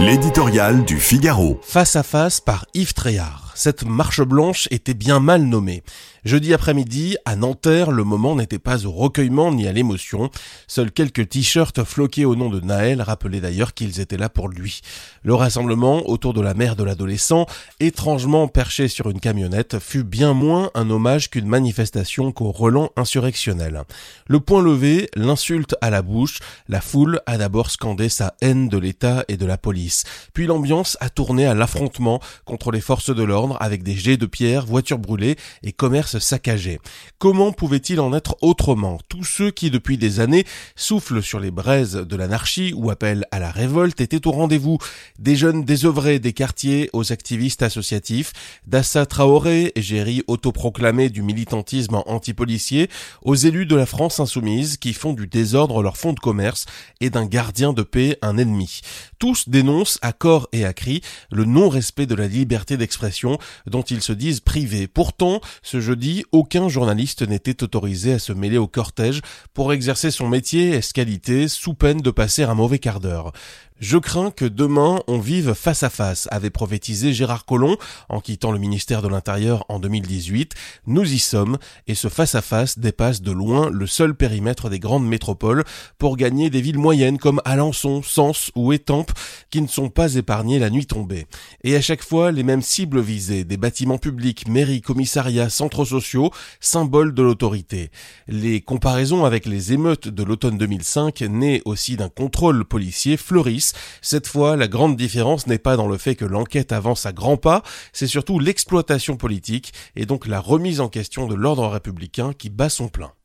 L'éditorial du Figaro. Face à face par Yves Tréhard cette marche blanche était bien mal nommée. Jeudi après-midi, à Nanterre, le moment n'était pas au recueillement ni à l'émotion. Seuls quelques t-shirts floqués au nom de Naël rappelaient d'ailleurs qu'ils étaient là pour lui. Le rassemblement autour de la mère de l'adolescent, étrangement perché sur une camionnette, fut bien moins un hommage qu'une manifestation qu'au relent insurrectionnel. Le point levé, l'insulte à la bouche, la foule a d'abord scandé sa haine de l'État et de la police. Puis l'ambiance a tourné à l'affrontement contre les forces de l'ordre avec des jets de pierre, voitures brûlées et commerces saccagés. Comment pouvait-il en être autrement? Tous ceux qui depuis des années soufflent sur les braises de l'anarchie ou appellent à la révolte étaient au rendez-vous. Des jeunes désœuvrés des quartiers aux activistes associatifs, d'Assa Traoré, égérie autoproclamée du militantisme anti-policier, aux élus de la France insoumise qui font du désordre leur fonds de commerce et d'un gardien de paix un ennemi. Tous dénoncent à corps et à cri le non-respect de la liberté d'expression dont ils se disent privés. Pourtant, ce jeudi, aucun journaliste n'était autorisé à se mêler au cortège pour exercer son métier escalité sous peine de passer un mauvais quart d'heure. Je crains que demain on vive face à face, avait prophétisé Gérard Collomb en quittant le ministère de l'Intérieur en 2018. Nous y sommes et ce face à face dépasse de loin le seul périmètre des grandes métropoles pour gagner des villes moyennes comme Alençon, Sens ou Étampes qui ne sont pas épargnées la nuit tombée. Et à chaque fois les mêmes cibles visées, des bâtiments publics, mairies, commissariats, centres sociaux, symboles de l'autorité. Les comparaisons avec les émeutes de l'automne 2005, nées aussi d'un contrôle policier, fleurissent cette fois, la grande différence n'est pas dans le fait que l'enquête avance à grands pas, c'est surtout l'exploitation politique et donc la remise en question de l'ordre républicain qui bat son plein.